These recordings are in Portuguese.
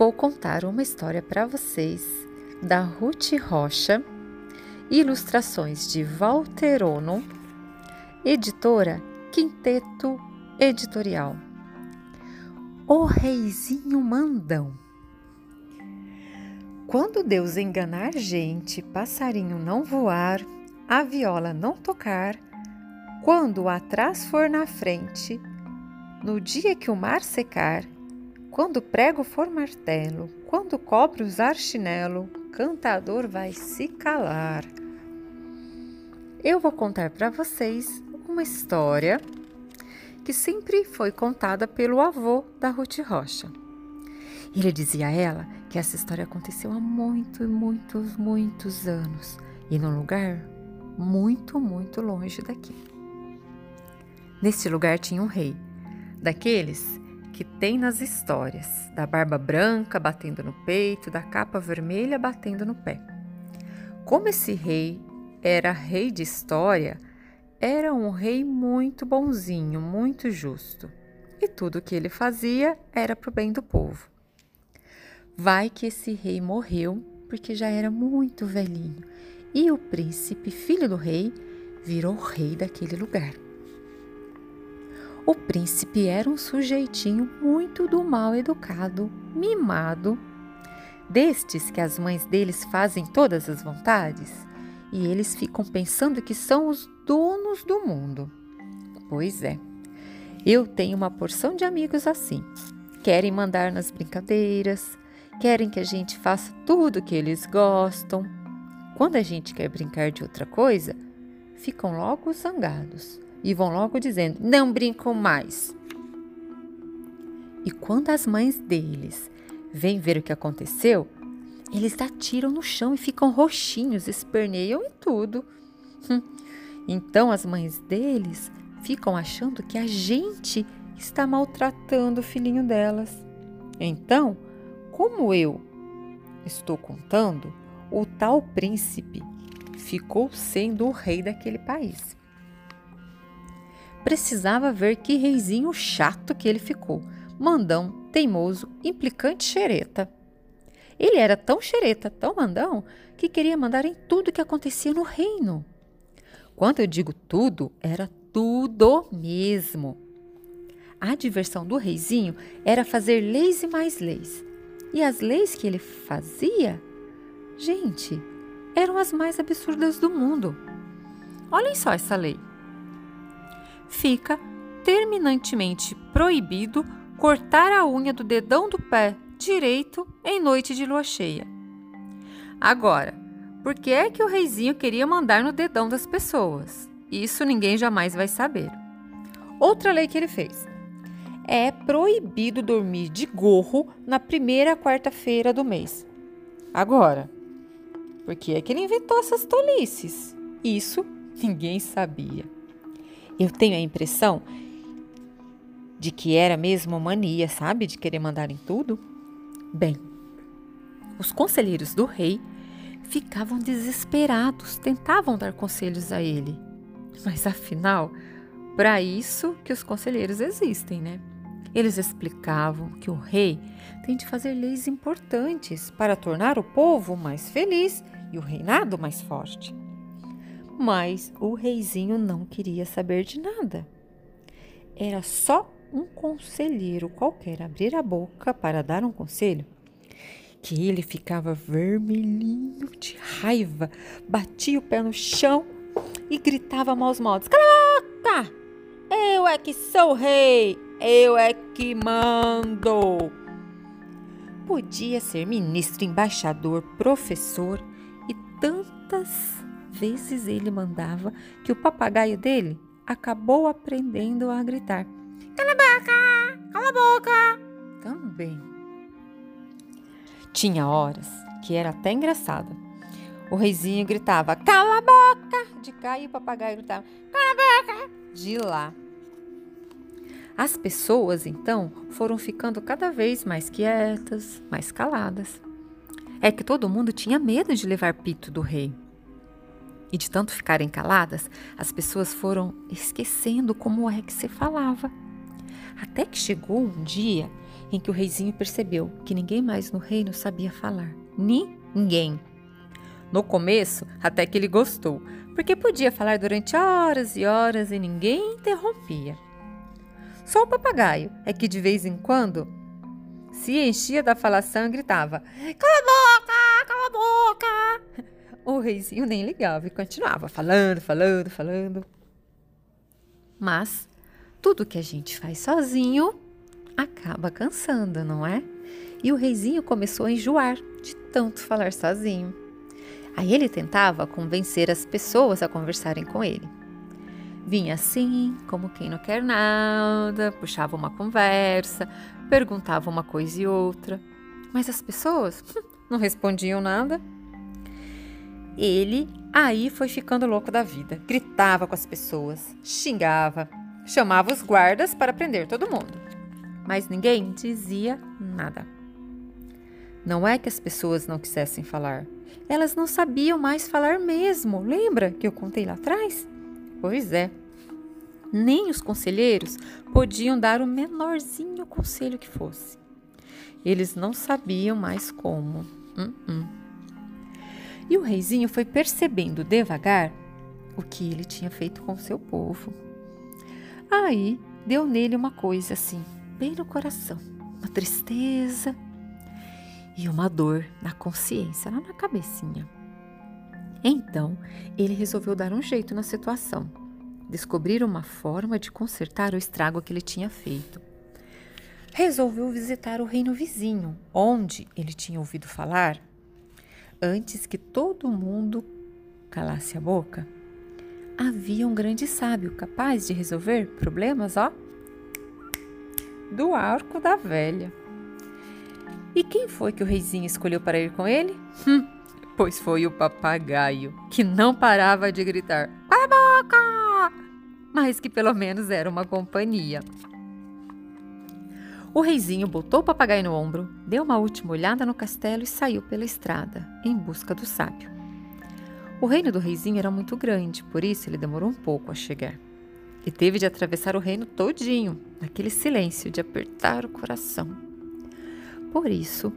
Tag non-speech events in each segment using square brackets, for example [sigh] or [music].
vou contar uma história para vocês da Ruth Rocha, ilustrações de Walter Ono, editora Quinteto Editorial. O Reizinho Mandão. Quando Deus enganar gente, passarinho não voar, a viola não tocar, quando atrás for na frente, no dia que o mar secar, quando o prego for martelo, quando o cobre usar chinelo, cantador vai se calar. Eu vou contar para vocês uma história que sempre foi contada pelo avô da Ruth Rocha. Ele dizia a ela que essa história aconteceu há muitos, muitos, muitos anos e num lugar muito, muito longe daqui. Neste lugar tinha um rei, daqueles que tem nas histórias, da barba branca batendo no peito, da capa vermelha batendo no pé. Como esse rei era rei de história, era um rei muito bonzinho, muito justo, e tudo o que ele fazia era para o bem do povo. Vai que esse rei morreu porque já era muito velhinho, e o príncipe, filho do rei, virou rei daquele lugar. O príncipe era um sujeitinho muito do mal educado, mimado, destes que as mães deles fazem todas as vontades e eles ficam pensando que são os donos do mundo. Pois é, eu tenho uma porção de amigos assim. Querem mandar nas brincadeiras, querem que a gente faça tudo o que eles gostam. Quando a gente quer brincar de outra coisa, ficam logo zangados e vão logo dizendo: não brincam mais. E quando as mães deles vêm ver o que aconteceu, eles atiram no chão e ficam roxinhos, esperneiam e tudo. [laughs] Então as mães deles ficam achando que a gente está maltratando o filhinho delas. Então, como eu estou contando, o tal príncipe ficou sendo o rei daquele país. Precisava ver que reizinho chato que ele ficou. Mandão, teimoso, implicante xereta. Ele era tão xereta, tão mandão, que queria mandar em tudo que acontecia no reino. Quando eu digo tudo, era tudo mesmo. A diversão do reizinho era fazer leis e mais leis. E as leis que ele fazia, gente, eram as mais absurdas do mundo. Olhem só essa lei fica terminantemente proibido cortar a unha do dedão do pé direito em noite de lua cheia. Agora, por que é que o reizinho queria mandar no dedão das pessoas? Isso ninguém jamais vai saber. Outra lei que ele fez. É proibido dormir de gorro na primeira quarta-feira do mês. Agora, por que é que ele inventou essas tolices? Isso ninguém sabia. Eu tenho a impressão de que era mesmo mania, sabe? De querer mandar em tudo. Bem, os conselheiros do rei ficavam desesperados, tentavam dar conselhos a ele. Mas afinal, para isso que os conselheiros existem, né? Eles explicavam que o rei tem de fazer leis importantes para tornar o povo mais feliz e o reinado mais forte. Mas o reizinho não queria saber de nada. Era só um conselheiro qualquer abrir a boca para dar um conselho que ele ficava vermelhinho de raiva, batia o pé no chão e gritava maus modos: Caraca! Eu é que sou rei! Eu é que mando! Podia ser ministro, embaixador, professor e tantas vezes ele mandava que o papagaio dele acabou aprendendo a gritar: Cala a boca! Cala a boca! Também. Tinha horas que era até engraçado. O reizinho gritava: Cala a boca! De cá e o papagaio gritava: Cala a boca! De lá. As pessoas, então, foram ficando cada vez mais quietas, mais caladas. É que todo mundo tinha medo de levar pito do rei. E de tanto ficarem caladas, as pessoas foram esquecendo como é que se falava. Até que chegou um dia em que o reizinho percebeu que ninguém mais no reino sabia falar. Ninguém. No começo, até que ele gostou, porque podia falar durante horas e horas e ninguém interrompia. Só o papagaio é que de vez em quando se enchia da falação e gritava: Cala O reizinho nem ligava e continuava falando, falando, falando. Mas tudo que a gente faz sozinho acaba cansando, não é? E o reizinho começou a enjoar de tanto falar sozinho. Aí ele tentava convencer as pessoas a conversarem com ele. Vinha assim, como quem não quer nada, puxava uma conversa, perguntava uma coisa e outra, mas as pessoas [laughs] não respondiam nada. Ele aí foi ficando louco da vida, gritava com as pessoas, xingava, chamava os guardas para prender todo mundo, mas ninguém dizia nada. Não é que as pessoas não quisessem falar, elas não sabiam mais falar mesmo. Lembra que eu contei lá atrás? Pois é. Nem os conselheiros podiam dar o menorzinho conselho que fosse. Eles não sabiam mais como. Uh -uh. E o reizinho foi percebendo devagar o que ele tinha feito com seu povo. Aí deu nele uma coisa assim, bem no coração, uma tristeza e uma dor na consciência, lá na cabecinha. Então, ele resolveu dar um jeito na situação, descobrir uma forma de consertar o estrago que ele tinha feito. Resolveu visitar o reino vizinho, onde ele tinha ouvido falar, antes que todo mundo calasse a boca, havia um grande sábio capaz de resolver problemas, ó, do arco da velha. E quem foi que o reizinho escolheu para ir com ele? Hum, pois foi o papagaio, que não parava de gritar: Cala a boca! Mas que pelo menos era uma companhia. O reizinho botou o papagaio no ombro, deu uma última olhada no castelo e saiu pela estrada, em busca do sábio. O reino do reizinho era muito grande, por isso ele demorou um pouco a chegar. E teve de atravessar o reino todinho, naquele silêncio de apertar o coração. Por isso,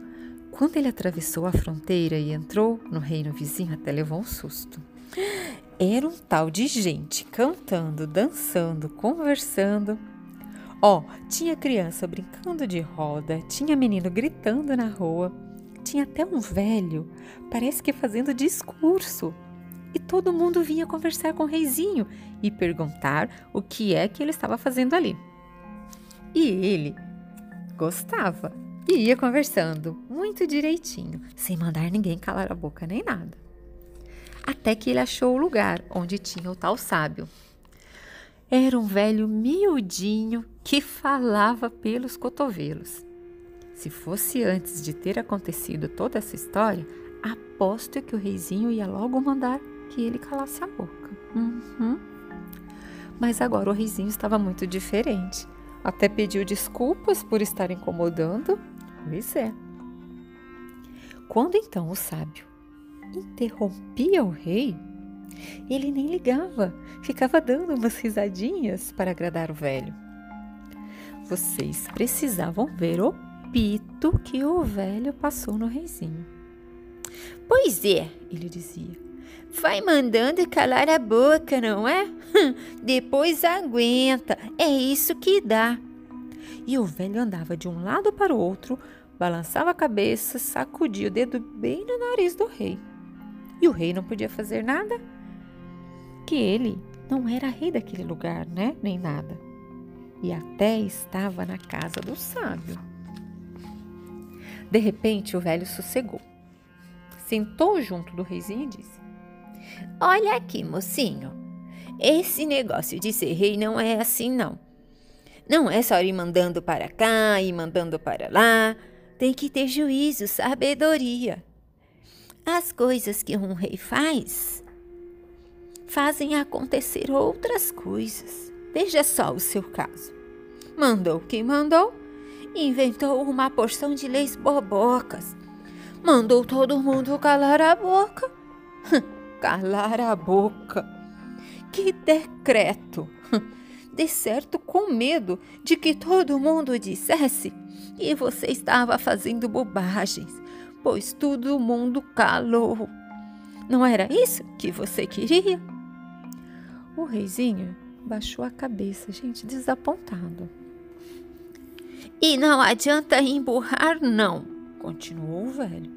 quando ele atravessou a fronteira e entrou no reino vizinho, até levou um susto. Era um tal de gente cantando, dançando, conversando. Ó, oh, tinha criança brincando de roda, tinha menino gritando na rua, tinha até um velho, parece que fazendo discurso. E todo mundo vinha conversar com o reizinho e perguntar o que é que ele estava fazendo ali. E ele gostava e ia conversando, muito direitinho, sem mandar ninguém calar a boca nem nada. Até que ele achou o lugar onde tinha o tal sábio. Era um velho miudinho que falava pelos cotovelos. Se fosse antes de ter acontecido toda essa história, aposto que o reizinho ia logo mandar que ele calasse a boca. Uhum. Mas agora o reizinho estava muito diferente. Até pediu desculpas por estar incomodando Pois é. Quando então o sábio interrompia o rei, ele nem ligava, ficava dando umas risadinhas para agradar o velho. Vocês precisavam ver o pito que o velho passou no reizinho. Pois é, ele dizia. Vai mandando calar a boca, não é? Depois aguenta, é isso que dá. E o velho andava de um lado para o outro, balançava a cabeça, sacudia o dedo bem no nariz do rei. E o rei não podia fazer nada, que ele não era rei daquele lugar, né? Nem nada. E até estava na casa do sábio. De repente, o velho sossegou. Sentou junto do reizinho e disse: Olha aqui, mocinho. Esse negócio de ser rei não é assim, não. Não é só ir mandando para cá e mandando para lá. Tem que ter juízo, sabedoria. As coisas que um rei faz fazem acontecer outras coisas. Veja só o seu caso. Mandou quem mandou, inventou uma porção de leis bobocas. Mandou todo mundo calar a boca. [laughs] calar a boca. Que decreto! [laughs] de certo com medo de que todo mundo dissesse que você estava fazendo bobagens, pois todo mundo calou. Não era isso que você queria? O reizinho baixou a cabeça, gente, desapontado. E não adianta emburrar, não, continuou o velho.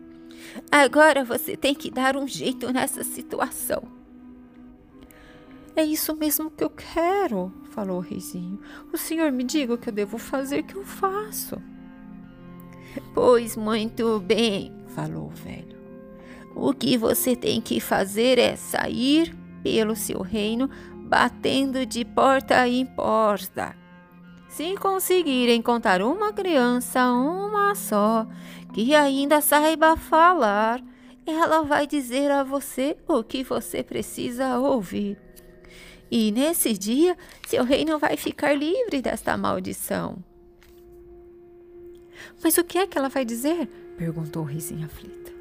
Agora você tem que dar um jeito nessa situação. É isso mesmo que eu quero, falou o reizinho. O senhor me diga o que eu devo fazer, que eu faço. Pois muito bem, falou o velho. O que você tem que fazer é sair pelo seu reino batendo de porta em porta. Se conseguir encontrar uma criança, uma só, que ainda saiba falar, ela vai dizer a você o que você precisa ouvir. E nesse dia, seu reino vai ficar livre desta maldição. Mas o que é que ela vai dizer? perguntou o risinho aflita.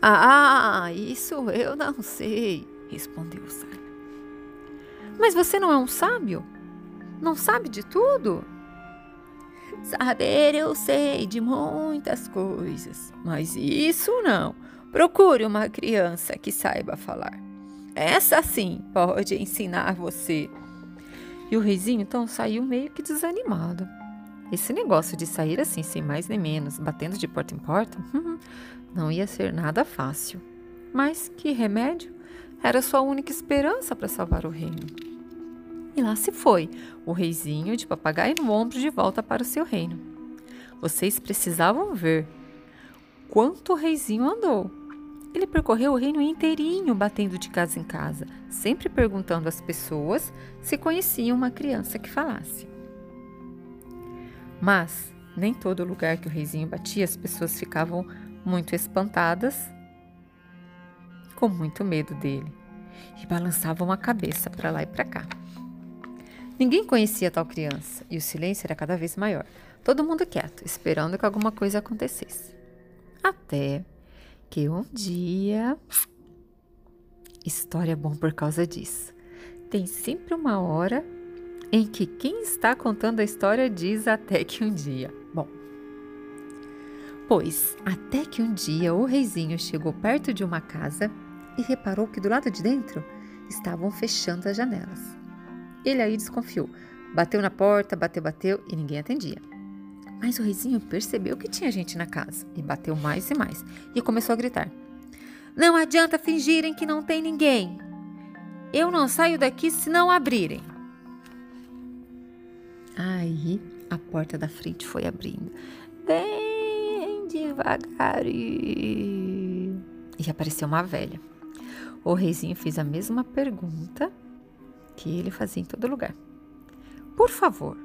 Ah, isso eu não sei, respondeu o sábio. Mas você não é um sábio? Não sabe de tudo? Saber eu sei de muitas coisas, mas isso não. Procure uma criança que saiba falar. Essa sim pode ensinar você. E o reizinho então saiu meio que desanimado. Esse negócio de sair assim, sem mais nem menos, batendo de porta em porta, [laughs] não ia ser nada fácil. Mas que remédio? Era sua única esperança para salvar o reino. E lá se foi, o reizinho de papagaio no ombro de volta para o seu reino. Vocês precisavam ver quanto o reizinho andou. Ele percorreu o reino inteirinho, batendo de casa em casa, sempre perguntando às pessoas se conheciam uma criança que falasse. Mas nem todo lugar que o reizinho batia as pessoas ficavam muito espantadas com muito medo dele e balançavam a cabeça para lá e para cá. Ninguém conhecia tal criança e o silêncio era cada vez maior. Todo mundo quieto, esperando que alguma coisa acontecesse. Até que um dia. História é bom por causa disso. Tem sempre uma hora em que quem está contando a história diz até que um dia. Bom, pois até que um dia o reizinho chegou perto de uma casa e reparou que do lado de dentro estavam fechando as janelas. Ele aí desconfiou. Bateu na porta, bateu, bateu e ninguém atendia. Mas o reizinho percebeu que tinha gente na casa e bateu mais e mais e começou a gritar: Não adianta fingirem que não tem ninguém. Eu não saio daqui se não abrirem. Aí a porta da frente foi abrindo, bem devagar e apareceu uma velha. O reizinho fez a mesma pergunta que ele fazia em todo lugar. Por favor,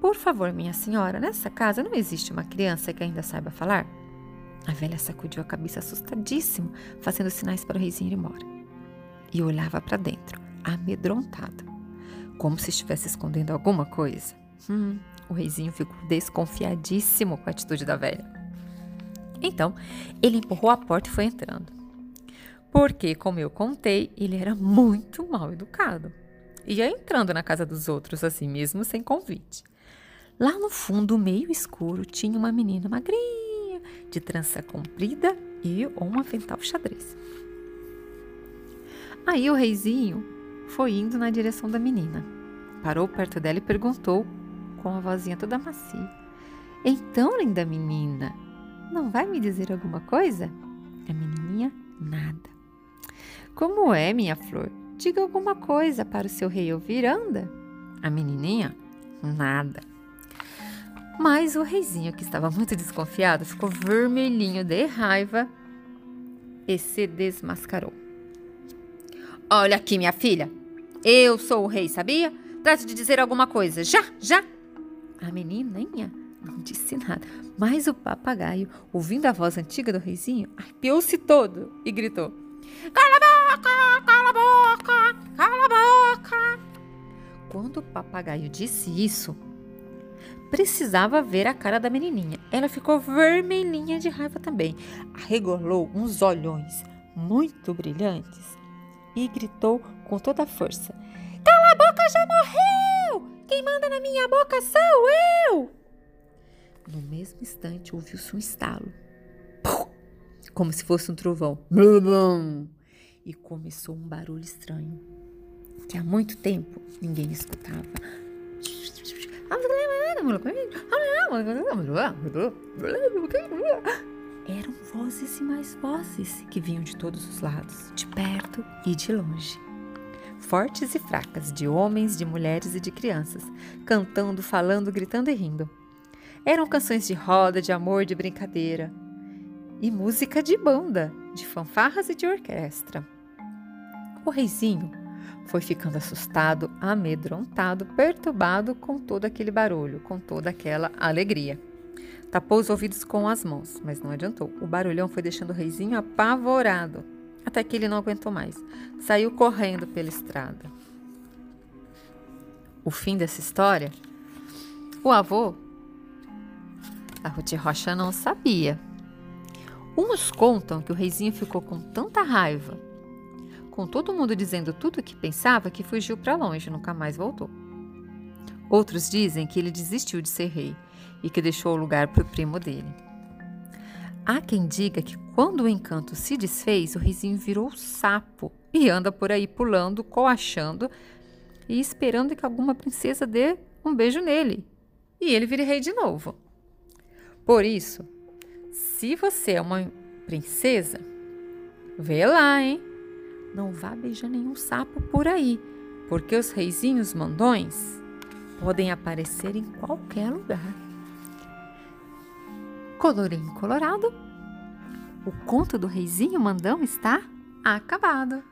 por favor, minha senhora, nessa casa não existe uma criança que ainda saiba falar? A velha sacudiu a cabeça assustadíssimo, fazendo sinais para o reizinho ir embora. E olhava para dentro, amedrontada, como se estivesse escondendo alguma coisa. Hum, o reizinho ficou desconfiadíssimo com a atitude da velha. Então, ele empurrou a porta e foi entrando porque, como eu contei, ele era muito mal educado. Ia entrando na casa dos outros assim mesmo, sem convite. Lá no fundo, meio escuro, tinha uma menina magrinha, de trança comprida e um avental xadrez. Aí o reizinho foi indo na direção da menina. Parou perto dela e perguntou, com a vozinha toda macia: Então, linda menina, não vai me dizer alguma coisa? A menininha, nada. Como é, minha flor? Diga alguma coisa para o seu rei ouvir, anda. A menininha? Nada. Mas o reizinho, que estava muito desconfiado, ficou vermelhinho de raiva e se desmascarou. Olha aqui, minha filha. Eu sou o rei, sabia? Trate de dizer alguma coisa. Já, já. A menininha não disse nada, mas o papagaio, ouvindo a voz antiga do reizinho, arrepiou-se todo e gritou: Cala boca! Cala a boca! Cala a boca! Quando o papagaio disse isso, precisava ver a cara da menininha. Ela ficou vermelhinha de raiva também. Arregolou uns olhões muito brilhantes e gritou com toda a força: Cala a boca, já morreu! Quem na minha boca sou eu! No mesmo instante ouviu-se um estalo. Como se fosse um trovão. E começou um barulho estranho. Que há muito tempo ninguém escutava. Eram vozes e mais vozes que vinham de todos os lados, de perto e de longe. Fortes e fracas, de homens, de mulheres e de crianças, cantando, falando, gritando e rindo. Eram canções de roda, de amor, de brincadeira. E música de banda, de fanfarras e de orquestra. O reizinho foi ficando assustado, amedrontado, perturbado com todo aquele barulho, com toda aquela alegria. Tapou os ouvidos com as mãos, mas não adiantou. O barulhão foi deixando o reizinho apavorado, até que ele não aguentou mais. Saiu correndo pela estrada. O fim dessa história, o avô a Ruth Rocha não sabia. Uns contam que o reizinho ficou com tanta raiva, com todo mundo dizendo tudo o que pensava, que fugiu para longe e nunca mais voltou. Outros dizem que ele desistiu de ser rei e que deixou o lugar para o primo dele. Há quem diga que quando o encanto se desfez, o risinho virou sapo e anda por aí pulando, coachando e esperando que alguma princesa dê um beijo nele. E ele vire rei de novo. Por isso, se você é uma princesa, vê lá, hein? Não vá beijar nenhum sapo por aí, porque os reizinhos mandões podem aparecer em qualquer lugar. Colorinho colorado, o conto do reizinho mandão está acabado.